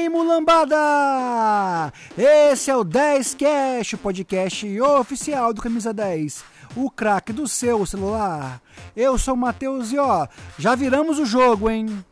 aí, mulambada? Esse é o 10 Cash, o podcast oficial do Camisa 10, o craque do seu celular. Eu sou o Matheus e ó, já viramos o jogo, hein?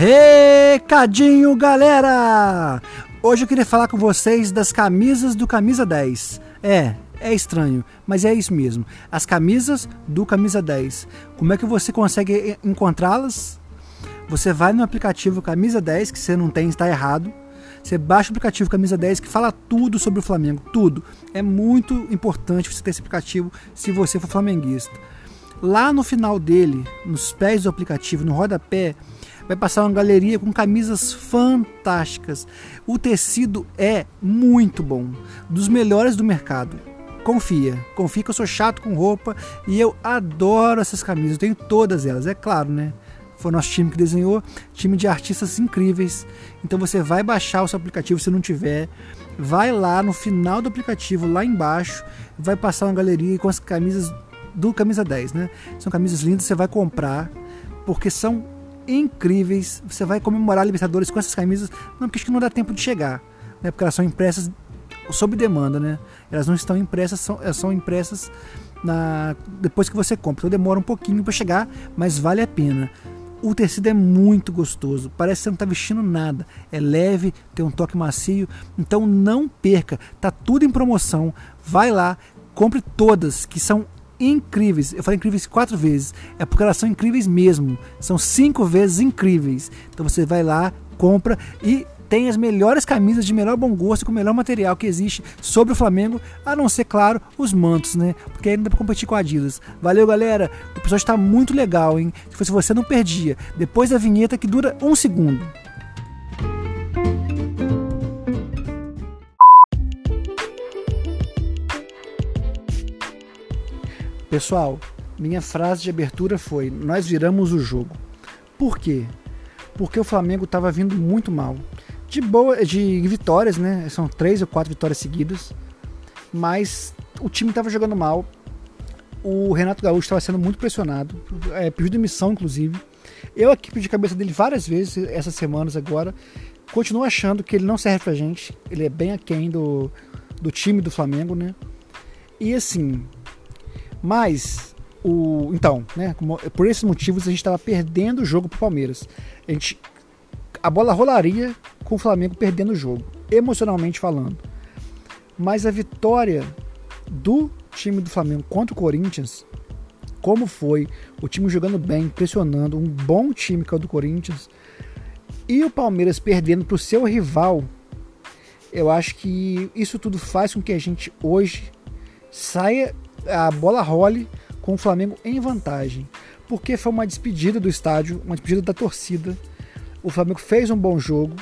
Recadinho, galera! Hoje eu queria falar com vocês das camisas do Camisa 10. É, é estranho, mas é isso mesmo. As camisas do Camisa 10. Como é que você consegue encontrá-las? Você vai no aplicativo Camisa 10, que você não tem, está errado. Você baixa o aplicativo Camisa 10 que fala tudo sobre o Flamengo, tudo. É muito importante você ter esse aplicativo se você for flamenguista. Lá no final dele, nos pés do aplicativo, no rodapé, vai passar uma galeria com camisas fantásticas. O tecido é muito bom, dos melhores do mercado. Confia, confia que eu sou chato com roupa e eu adoro essas camisas. Eu tenho todas elas, é claro, né? Foi o nosso time que desenhou, time de artistas incríveis. Então você vai baixar o seu aplicativo se não tiver, vai lá no final do aplicativo, lá embaixo, vai passar uma galeria com as camisas do camisa 10, né? São camisas lindas, você vai comprar porque são incríveis. Você vai comemorar a Libertadores com essas camisas, não porque acho que não dá tempo de chegar, né? Porque elas são impressas sob demanda, né? Elas não estão impressas, são, elas são impressas na depois que você compra. Então demora um pouquinho para chegar, mas vale a pena. O tecido é muito gostoso, parece que você não está vestindo nada. É leve, tem um toque macio, então não perca. Tá tudo em promoção. Vai lá, compre todas, que são incríveis. Eu falei incríveis quatro vezes. É porque elas são incríveis mesmo. São cinco vezes incríveis. Então você vai lá, compra e tem as melhores camisas de melhor bom gosto, com o melhor material que existe sobre o Flamengo, a não ser, claro, os mantos, né? Porque não dá pra competir com a Adidas. Valeu, galera! O episódio está muito legal, hein? Se fosse você, não perdia. Depois da vinheta que dura um segundo. Pessoal, minha frase de abertura foi: Nós viramos o jogo. Por quê? Porque o Flamengo estava vindo muito mal. De boa, de vitórias, né? São três ou quatro vitórias seguidas. Mas o time estava jogando mal. O Renato Gaúcho estava sendo muito pressionado, é, pediu demissão, inclusive. Eu aqui pedi cabeça dele várias vezes essas semanas agora. Continuo achando que ele não serve pra gente. Ele é bem aquém do, do time do Flamengo, né? E assim, mas o então, né, por esses motivos a gente estava perdendo o jogo para o Palmeiras. A gente a bola rolaria com o Flamengo perdendo o jogo, emocionalmente falando. Mas a vitória do time do Flamengo contra o Corinthians, como foi o time jogando bem, pressionando, um bom time que é o do Corinthians, e o Palmeiras perdendo para o seu rival, eu acho que isso tudo faz com que a gente hoje saia a bola role com o Flamengo em vantagem. Porque foi uma despedida do estádio, uma despedida da torcida. O Flamengo fez um bom jogo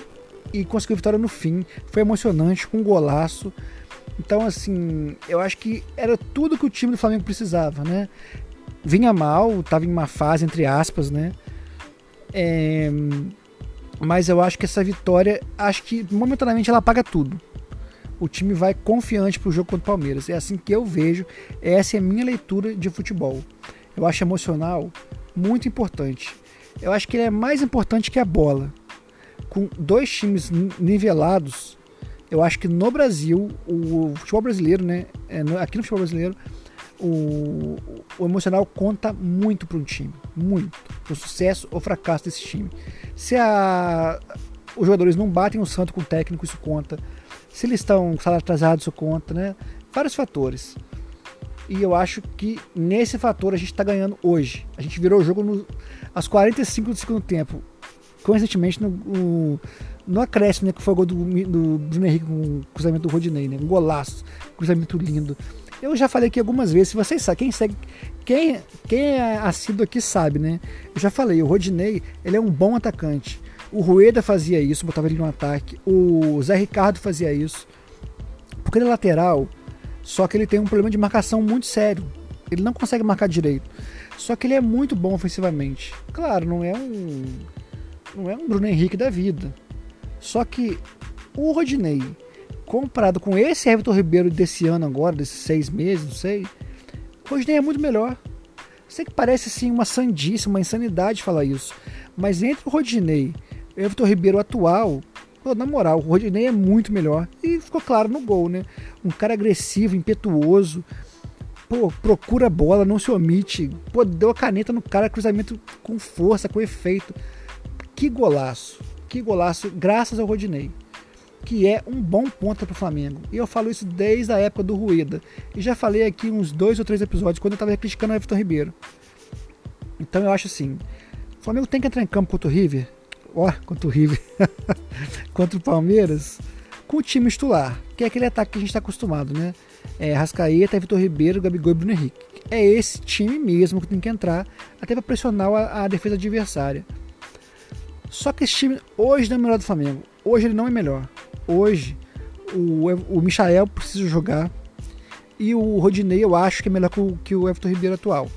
e conseguiu vitória no fim. Foi emocionante, com um golaço. Então, assim, eu acho que era tudo que o time do Flamengo precisava, né? Vinha mal, estava em uma fase, entre aspas, né? É... Mas eu acho que essa vitória, acho que momentaneamente ela apaga tudo o time vai confiante para o jogo contra o Palmeiras. É assim que eu vejo, essa é a minha leitura de futebol. Eu acho emocional muito importante. Eu acho que ele é mais importante que a bola. Com dois times nivelados, eu acho que no Brasil, o futebol brasileiro, né? É, aqui no futebol brasileiro, o, o emocional conta muito para um time. Muito. O sucesso ou fracasso desse time. Se a, os jogadores não batem o santo com o técnico, isso conta se eles estão com salário atrasado, isso conta, né? Vários fatores. E eu acho que nesse fator a gente está ganhando hoje. A gente virou o jogo no, aos 45 do segundo tempo. Coincidentemente no, no, no acréscimo, né? Que foi o gol do, do Bruno Henrique com o cruzamento do Rodinei, né? Um golaço, cruzamento lindo. Eu já falei aqui algumas vezes, se vocês sabem, quem segue, quem, quem é assíduo aqui sabe, né? Eu já falei, o Rodinei, ele é um bom atacante. O Rueda fazia isso, botava ele no ataque. O Zé Ricardo fazia isso. Porque ele é lateral, só que ele tem um problema de marcação muito sério. Ele não consegue marcar direito. Só que ele é muito bom ofensivamente. Claro, não é um. Não é um Bruno Henrique da vida. Só que o Rodinei, comparado com esse Everton Ribeiro desse ano agora, desses seis meses, não sei, o Rodinei é muito melhor. Sei que parece assim uma sandice, uma insanidade falar isso. Mas entre o Rodinei Everton Ribeiro atual, pô, na moral, o Rodinei é muito melhor. E ficou claro no gol, né? Um cara agressivo, impetuoso. Pô, procura a bola, não se omite. Pô, deu a caneta no cara, cruzamento com força, com efeito. Que golaço. Que golaço, graças ao Rodinei que é um bom ponta para o Flamengo. E eu falo isso desde a época do Rueda. E já falei aqui uns dois ou três episódios quando eu estava criticando o Everton Ribeiro. Então eu acho assim: o Flamengo tem que entrar em campo contra o River. Ó, contra o River. contra o Palmeiras. Com o time titular, que é aquele ataque que a gente está acostumado, né? É Rascaeta, Vitor Ribeiro, Gabigol e Bruno Henrique. É esse time mesmo que tem que entrar, até para pressionar a, a defesa adversária. Só que esse time hoje não é melhor do Flamengo. Hoje ele não é melhor hoje o, o Michael precisa jogar e o Rodinei eu acho que é melhor que o, que o Everton Ribeiro atual.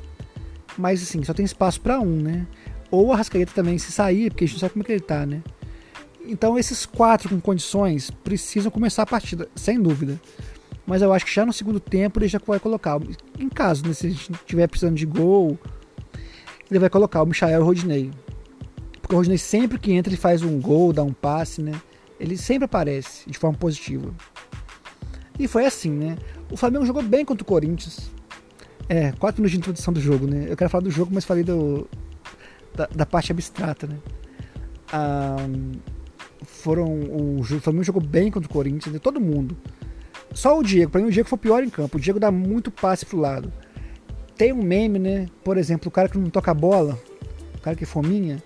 Mas assim, só tem espaço para um, né? Ou o Arrascaeta também se sair, porque a gente não sabe como é que ele tá, né? Então esses quatro com condições precisam começar a partida, sem dúvida. Mas eu acho que já no segundo tempo ele já vai colocar. Em caso, né, se a gente estiver precisando de gol, ele vai colocar o Michael e o Rodinei. Porque o Rodinei sempre que entra ele faz um gol, dá um passe, né? Ele sempre aparece de forma positiva. E foi assim, né? O Flamengo jogou bem contra o Corinthians. É, quatro minutos de introdução do jogo, né? Eu quero falar do jogo, mas falei do, da, da parte abstrata, né? Ah, foram o, Flamengo jogou bem contra o Corinthians, né? todo mundo. Só o Diego, para mim o Diego foi pior em campo. O Diego dá muito passe pro lado. Tem um meme, né? Por exemplo, o cara que não toca a bola, o cara que é fominha,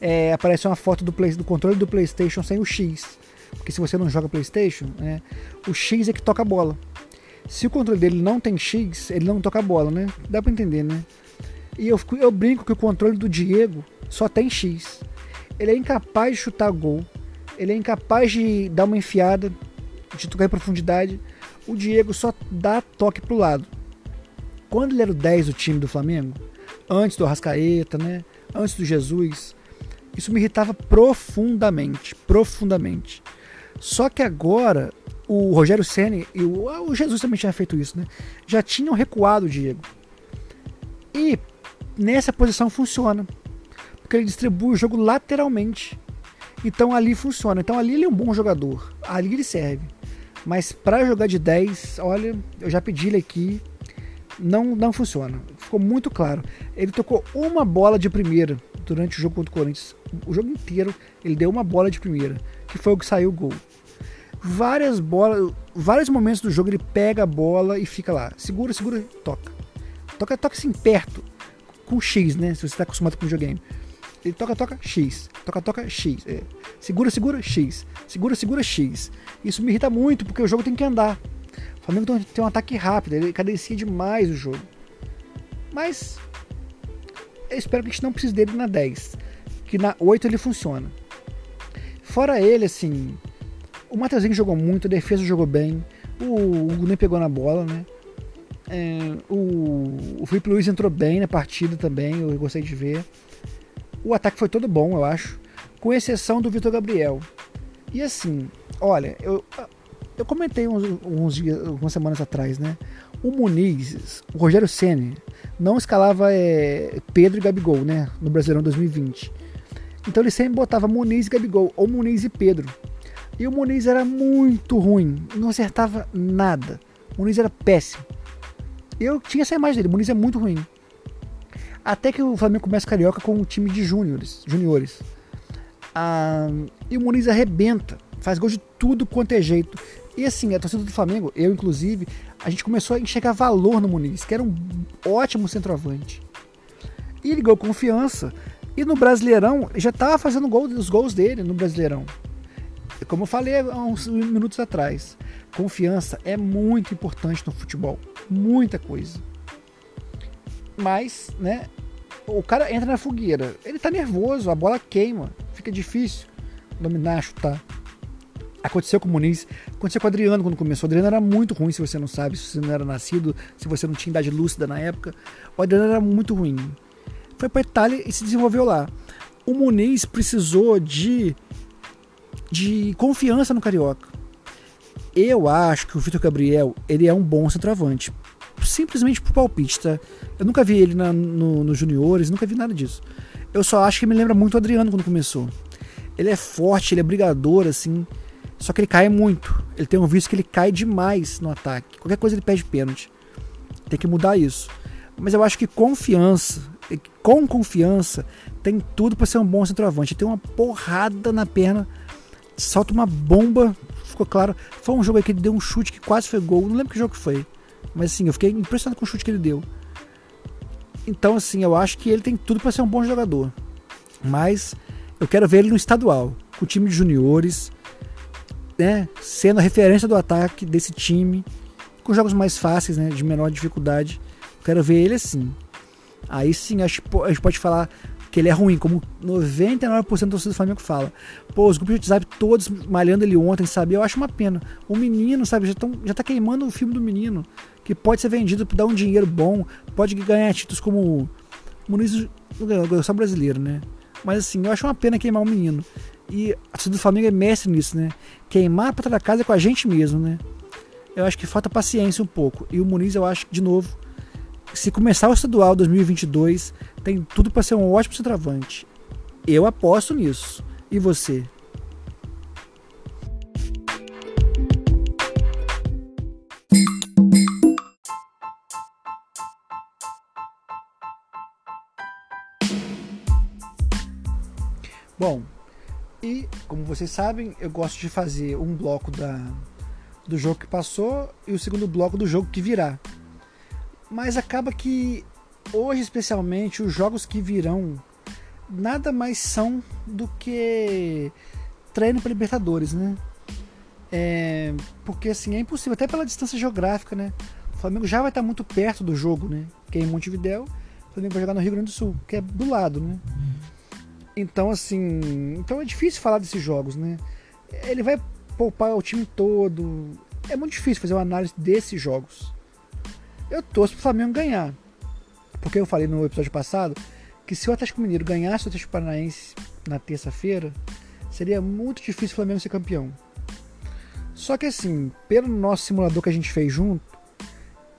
é, aparece uma foto do, play, do controle do PlayStation sem o X. Porque se você não joga PlayStation, né, o X é que toca a bola. Se o controle dele não tem X, ele não toca a bola, né? Dá pra entender, né? E eu, eu brinco que o controle do Diego só tem X. Ele é incapaz de chutar gol. Ele é incapaz de dar uma enfiada, de tocar em profundidade. O Diego só dá toque pro lado. Quando ele era o 10 do time do Flamengo, antes do Arrascaeta, né? Antes do Jesus, isso me irritava profundamente, profundamente. Só que agora o Rogério Ceni e o, o, Jesus também tinha feito isso, né? Já tinham recuado o Diego. Nessa posição funciona, porque ele distribui o jogo lateralmente. Então ali funciona. Então ali ele é um bom jogador. Ali ele serve. Mas para jogar de 10, olha, eu já pedi ele aqui, não não funciona. Ficou muito claro. Ele tocou uma bola de primeira durante o jogo contra o Corinthians. O jogo inteiro ele deu uma bola de primeira, que foi o que saiu o gol. Várias bolas, vários momentos do jogo ele pega a bola e fica lá, segura, segura, toca. Toca, toca assim perto, com X, né? Se você está acostumado com videogame. Ele toca, toca, X. Toca, toca, X. É. Segura, segura, X. Segura, segura, X. Isso me irrita muito, porque o jogo tem que andar. O Flamengo tem um ataque rápido, ele cadencia demais o jogo. Mas eu espero que a gente não precise dele na 10. Que na 8 ele funciona. Fora ele, assim, o Mateuzinho jogou muito, a defesa jogou bem, o Hugo nem pegou na bola, né? É, o, o Felipe Luiz entrou bem na partida também, eu gostei de ver. O ataque foi todo bom, eu acho, com exceção do Vitor Gabriel. E assim, olha, eu, eu comentei uns, uns dias, algumas semanas atrás, né? O Muniz, o Rogério Ceni não escalava é, Pedro e Gabigol, né? No Brasileirão 2020. Então ele sempre botava Muniz e Gabigol, ou Muniz e Pedro. E o Muniz era muito ruim, não acertava nada. O Muniz era péssimo. Eu tinha essa imagem dele, o Muniz é muito ruim. Até que o Flamengo começa carioca com um time de júniores. juniores. Ah, e o Muniz arrebenta, faz gol de tudo quanto é jeito. E assim, a torcida do Flamengo, eu inclusive, a gente começou a enxergar valor no Muniz, que era um ótimo centroavante. E ele ganhou confiança. E no Brasileirão, já estava fazendo gol, os gols dele no Brasileirão. Como eu falei há uns minutos atrás, confiança é muito importante no futebol. Muita coisa. Mas, né, o cara entra na fogueira. Ele tá nervoso, a bola queima, fica difícil dominar, chutar. Aconteceu com o Muniz, aconteceu com o Adriano quando começou. O Adriano era muito ruim, se você não sabe, se você não era nascido, se você não tinha idade lúcida na época. O Adriano era muito ruim. Foi para Itália e se desenvolveu lá. O Muniz precisou de, de confiança no Carioca. Eu acho que o Vitor Gabriel ele é um bom centroavante. Simplesmente por palpite, tá? Eu nunca vi ele na, no, no juniores, nunca vi nada disso. Eu só acho que me lembra muito o Adriano quando começou. Ele é forte, ele é brigador, assim. Só que ele cai muito. Ele tem um vício que ele cai demais no ataque. Qualquer coisa ele pede pênalti. Tem que mudar isso. Mas eu acho que confiança, com confiança, tem tudo para ser um bom centroavante. Tem uma porrada na perna, solta uma bomba, ficou claro. Foi um jogo aí que ele deu um chute que quase foi gol. Não lembro que jogo que foi. Mas assim, eu fiquei impressionado com o chute que ele deu. Então, assim, eu acho que ele tem tudo para ser um bom jogador. Mas eu quero ver ele no estadual, com o time de juniores, né, sendo a referência do ataque desse time, com jogos mais fáceis, né, de menor dificuldade. Quero ver ele assim. Aí sim, acho a gente pode falar que ele é ruim, como 99% do torcedor do Flamengo fala. Pô, os grupos de WhatsApp todos malhando ele ontem, sabe? Eu acho uma pena. O menino, sabe, já, tão, já tá queimando o filme do menino, que pode ser vendido para dar um dinheiro bom, pode ganhar títulos como Muniz só brasileiro, né? Mas assim, eu acho uma pena queimar o menino. E a do Flamengo é mestre nisso, né? Queimar para da casa é com a gente mesmo, né? Eu acho que falta paciência um pouco. E o Muniz, eu acho de novo, se começar o estadual 2022, tem tudo para ser um ótimo centroavante. Eu aposto nisso. E você? Bom, e como vocês sabem, eu gosto de fazer um bloco da, do jogo que passou e o segundo bloco do jogo que virá. Mas acaba que hoje, especialmente, os jogos que virão nada mais são do que treino para Libertadores, né? É, porque assim é impossível, até pela distância geográfica, né? O Flamengo já vai estar muito perto do jogo, né? Que é em Montevidéu, o Flamengo vai jogar no Rio Grande do Sul, que é do lado, né? Então, assim. Então é difícil falar desses jogos, né? Ele vai poupar o time todo. É muito difícil fazer uma análise desses jogos. Eu torço pro Flamengo ganhar. Porque eu falei no episódio passado que se o Atlético Mineiro ganhasse o Atlético Paranaense na terça-feira, seria muito difícil o Flamengo ser campeão. Só que assim, pelo nosso simulador que a gente fez junto,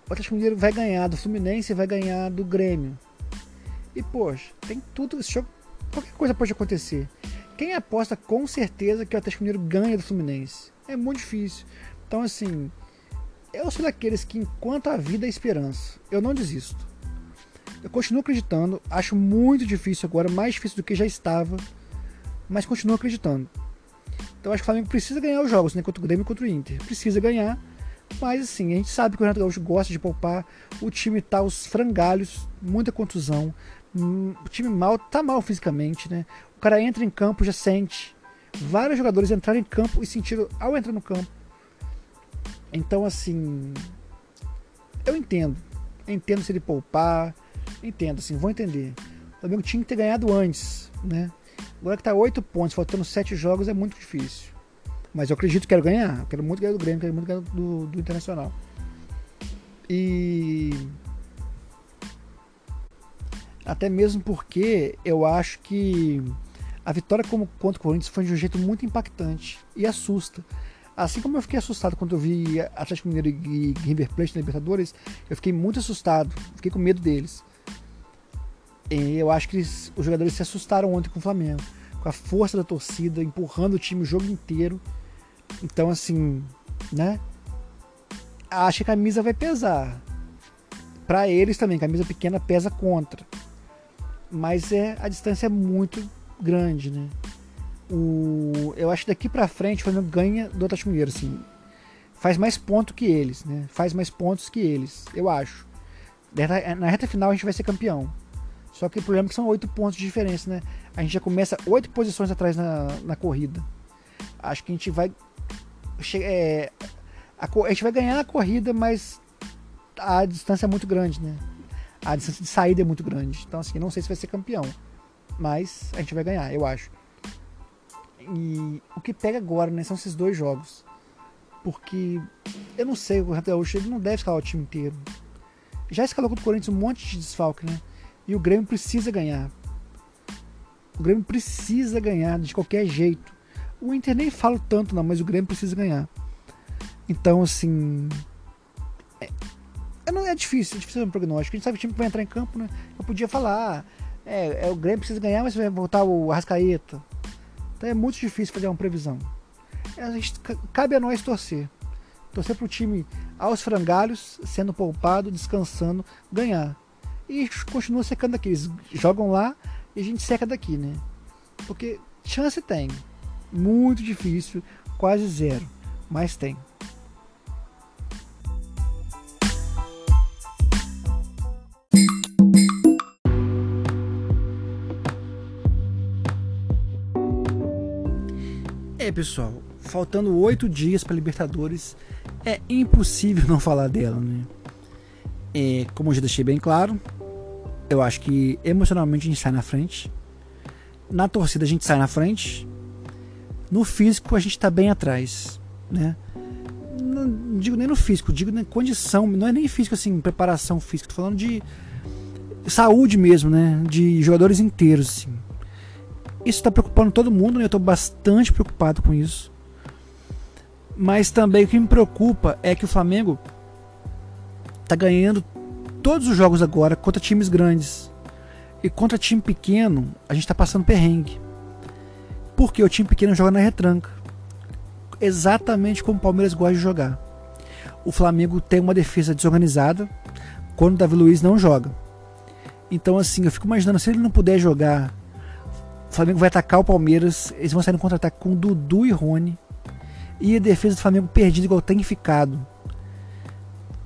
o Atlético Mineiro vai ganhar do Fluminense e vai ganhar do Grêmio. E poxa, tem tudo. Esse jogo qualquer coisa pode acontecer. Quem aposta com certeza que o Atlético Mineiro ganha do Fluminense? É muito difícil. Então, assim, eu sou daqueles que, enquanto a vida é esperança, eu não desisto. Eu continuo acreditando, acho muito difícil agora, mais difícil do que já estava, mas continuo acreditando. Então, acho que o Flamengo precisa ganhar os jogos, né? Contra o Grêmio e contra o Inter. Precisa ganhar, mas assim, a gente sabe que o Renato Gaúcho gosta de poupar, o time tá os frangalhos, muita contusão, Hum, o time mal tá mal fisicamente, né? O cara entra em campo, já sente. Vários jogadores entraram em campo e sentiram ao entrar no campo. Então, assim. Eu entendo. Eu entendo se ele poupar. Entendo, assim, vou entender. O Flamengo tinha que ter ganhado antes, né? Agora que tá 8 pontos, faltando 7 jogos, é muito difícil. Mas eu acredito que quero ganhar. Quero muito ganhar do Grêmio, quero muito ganhar do, do Internacional. E até mesmo porque eu acho que a vitória como contra o Corinthians foi de um jeito muito impactante e assusta. Assim como eu fiquei assustado quando eu vi Atlético Mineiro e River Plate na Libertadores, eu fiquei muito assustado, fiquei com medo deles. E eu acho que eles, os jogadores se assustaram ontem com o Flamengo, com a força da torcida, empurrando o time o jogo inteiro. Então, assim, né? Acho que a camisa vai pesar. Para eles também, camisa pequena pesa contra mas é a distância é muito grande, né? O, eu acho que daqui para frente o Flamengo ganha do Atlético Mineiro, assim. Faz mais pontos que eles, né? Faz mais pontos que eles, eu acho. Na reta final a gente vai ser campeão. Só que o problema é que são oito pontos de diferença, né? A gente já começa oito posições atrás na, na corrida. Acho que a gente vai. É, a, a gente vai ganhar a corrida, mas a distância é muito grande, né? a distância de saída é muito grande. Então, assim, não sei se vai ser campeão. Mas a gente vai ganhar, eu acho. E o que pega agora, né, são esses dois jogos. Porque eu não sei, o Renato Gaúcho ele não deve escalar o time inteiro. Já escalou contra o Corinthians um monte de desfalque, né? E o Grêmio precisa ganhar. O Grêmio precisa ganhar de qualquer jeito. O Inter nem fala tanto, não, mas o Grêmio precisa ganhar. Então, assim. É, é não é difícil, é difícil fazer um prognóstico. A gente sabe o time que vai entrar em campo, né? Eu podia falar, é, é o Grêmio precisa ganhar, mas vai voltar o Arrascaeta. Então é muito difícil fazer uma previsão. É, a gente, cabe a nós torcer. Torcer para o time aos frangalhos, sendo poupado, descansando, ganhar. E continua secando aqui. Eles jogam lá e a gente seca daqui, né? Porque chance tem. Muito difícil, quase zero. Mas tem. É, pessoal, faltando oito dias para Libertadores, é impossível não falar dela, né? É, como eu já deixei bem claro, eu acho que emocionalmente a gente sai na frente, na torcida a gente sai na frente, no físico a gente está bem atrás, né? Não digo nem no físico, digo na condição, não é nem físico assim, preparação física, tô falando de saúde mesmo, né? De jogadores inteiros, assim. Isso está preocupando todo mundo, né? eu estou bastante preocupado com isso. Mas também o que me preocupa é que o Flamengo está ganhando todos os jogos agora contra times grandes. E contra time pequeno, a gente está passando perrengue. Porque o time pequeno joga na retranca. Exatamente como o Palmeiras gosta de jogar. O Flamengo tem uma defesa desorganizada quando o Davi Luiz não joga. Então, assim, eu fico imaginando se ele não puder jogar. O Flamengo vai atacar o Palmeiras. Eles vão sair no contra-ataque com Dudu e Rony e a defesa do Flamengo perdida igual tem ficado.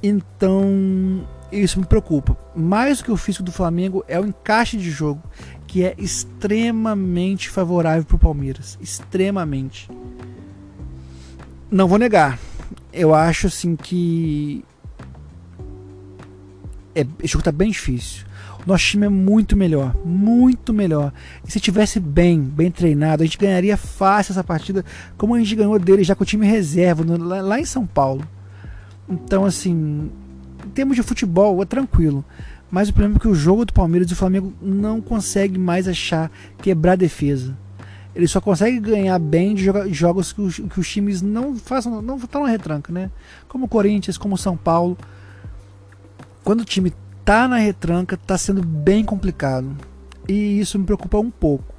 Então, isso me preocupa. Mais do que o físico do Flamengo é o encaixe de jogo, que é extremamente favorável para o Palmeiras. Extremamente. Não vou negar. Eu acho assim que. É, esse jogo tá bem difícil. Nosso time é muito melhor, muito melhor. E se tivesse bem, bem treinado, a gente ganharia fácil essa partida, como a gente ganhou dele já com o time reserva no, lá, lá, em São Paulo. Então, assim, em termos de futebol, é tranquilo. Mas o problema é que o jogo do Palmeiras e do Flamengo não consegue mais achar quebrar a defesa. Ele só consegue ganhar bem de jogos que os, que os times não façam, não estão na retranca, né? Como o Corinthians, como o São Paulo. Quando o time tá na retranca, tá sendo bem complicado. E isso me preocupa um pouco.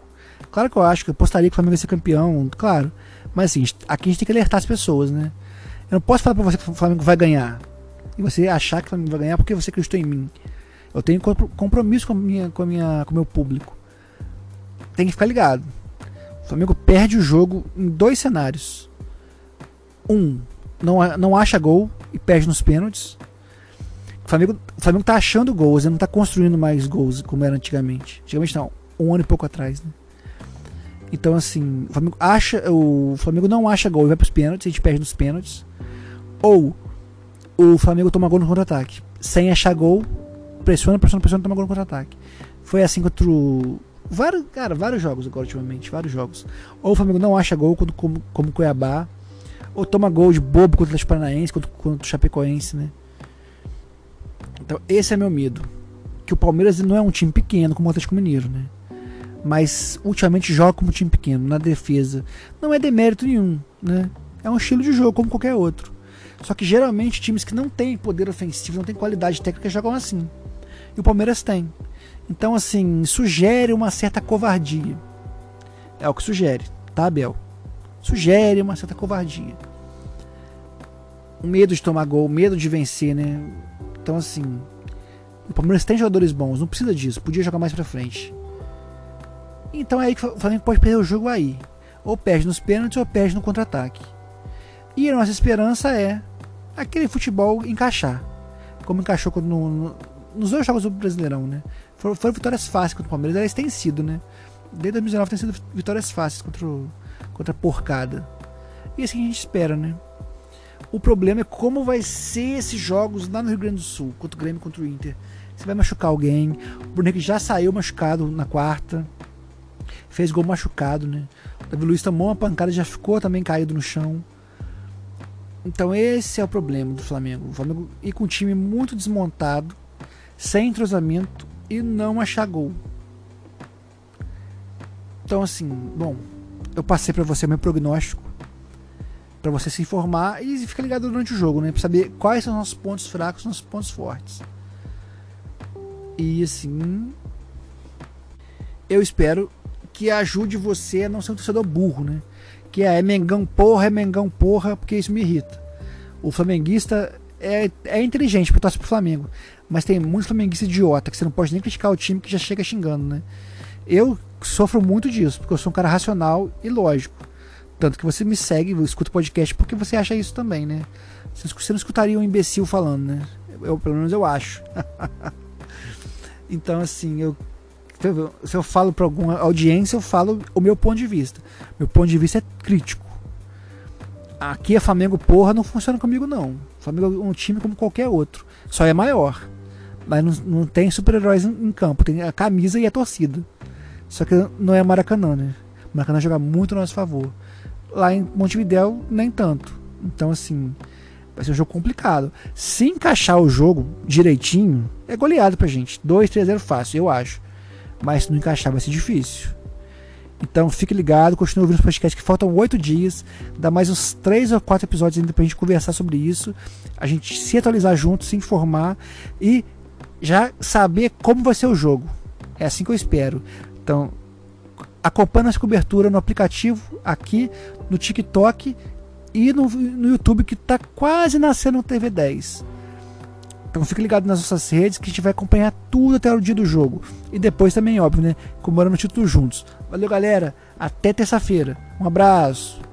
Claro que eu acho que eu apostaria que o Flamengo ia ser campeão, claro. Mas assim, aqui a gente tem que alertar as pessoas, né? Eu não posso falar pra você que o Flamengo vai ganhar. E você achar que o Flamengo vai ganhar porque você acreditou em mim. Eu tenho compromisso com, a minha, com, a minha, com o meu público. Tem que ficar ligado. O Flamengo perde o jogo em dois cenários. Um, não, não acha gol e perde nos pênaltis. Flamengo, o Flamengo tá achando gols, ele não tá construindo mais gols como era antigamente. Antigamente não, um ano e pouco atrás, né? Então assim, o Flamengo acha, o Flamengo não acha gol e vai pros pênaltis, a gente perde nos pênaltis. Ou o Flamengo toma gol no contra-ataque. Sem achar gol, pressiona, pressiona, pressiona, toma gol no contra-ataque. Foi assim contra o vários, cara, vários jogos agora ultimamente, vários jogos. Ou o Flamengo não acha gol quando, como, como Cuiabá, ou toma gol de bobo contra o Paranaense, contra, contra o Chapecoense, né? Então, esse é meu medo. Que o Palmeiras não é um time pequeno como o Atlético Mineiro, né? Mas ultimamente joga como time pequeno, na defesa. Não é demérito nenhum, né? É um estilo de jogo como qualquer outro. Só que geralmente times que não têm poder ofensivo, não têm qualidade técnica, jogam assim. E o Palmeiras tem. Então, assim, sugere uma certa covardia. É o que sugere, tá, Abel? Sugere uma certa covardia. O medo de tomar gol, medo de vencer, né? Então, assim, o Palmeiras tem jogadores bons, não precisa disso, podia jogar mais pra frente. Então é aí que o Flamengo pode perder o jogo aí. Ou perde nos pênaltis ou perde no contra-ataque. E a nossa esperança é aquele futebol encaixar. Como encaixou no, no, nos dois jogos do Brasileirão, né? Foram, foram vitórias fáceis contra o Palmeiras, elas têm sido, né? Desde 2019 tem sido vitórias fáceis contra, o, contra a porcada. E assim a gente espera, né? O problema é como vai ser esses jogos lá no Rio Grande do Sul, contra o Grêmio contra o Inter. Você vai machucar alguém. O Bruno já saiu machucado na quarta. Fez gol machucado, né? Davi Luiz tomou uma pancada já ficou também caído no chão. Então esse é o problema do Flamengo. O Flamengo ir com um time muito desmontado, sem entrosamento e não achar gol. Então assim, bom, eu passei para você meu prognóstico para você se informar e ficar ligado durante o jogo, né, para saber quais são os nossos pontos fracos, nossos pontos fortes. E assim, eu espero que ajude você a não ser um torcedor burro, né? Que é, é Mengão porra, é Mengão porra, porque isso me irrita. O flamenguista é, é inteligente porque torce pro Flamengo, mas tem muitos flamenguistas idiota que você não pode nem criticar o time que já chega xingando, né? Eu sofro muito disso, porque eu sou um cara racional e lógico. Tanto que você me segue, escuta podcast porque você acha isso também, né? Você não escutaria um imbecil falando, né? Eu, pelo menos eu acho. então, assim, eu se eu falo para alguma audiência, eu falo o meu ponto de vista. Meu ponto de vista é crítico. Aqui é Flamengo, porra, não funciona comigo não. Flamengo é um time como qualquer outro, só é maior. Mas não, não tem super-heróis em, em, campo, tem a camisa e a torcida. Só que não é Maracanã, né? Maracanã joga muito a nosso favor. Lá em Montevidéu, nem tanto. Então, assim, vai ser um jogo complicado. Se encaixar o jogo direitinho, é goleado pra gente. 2, 3, 0 fácil, eu acho. Mas se não encaixar vai ser difícil. Então fique ligado, continue ouvindo os podcasts que faltam oito dias. Dá mais uns três ou quatro episódios ainda pra gente conversar sobre isso. A gente se atualizar junto, se informar e já saber como vai ser o jogo. É assim que eu espero. Então, acompanhe essa cobertura no aplicativo, aqui, no TikTok e no, no YouTube que está quase nascendo no TV 10. Então fique ligado nas nossas redes que a gente vai acompanhar tudo até o dia do jogo. E depois também, óbvio, né? Comemorando o título juntos. Valeu, galera. Até terça-feira. Um abraço.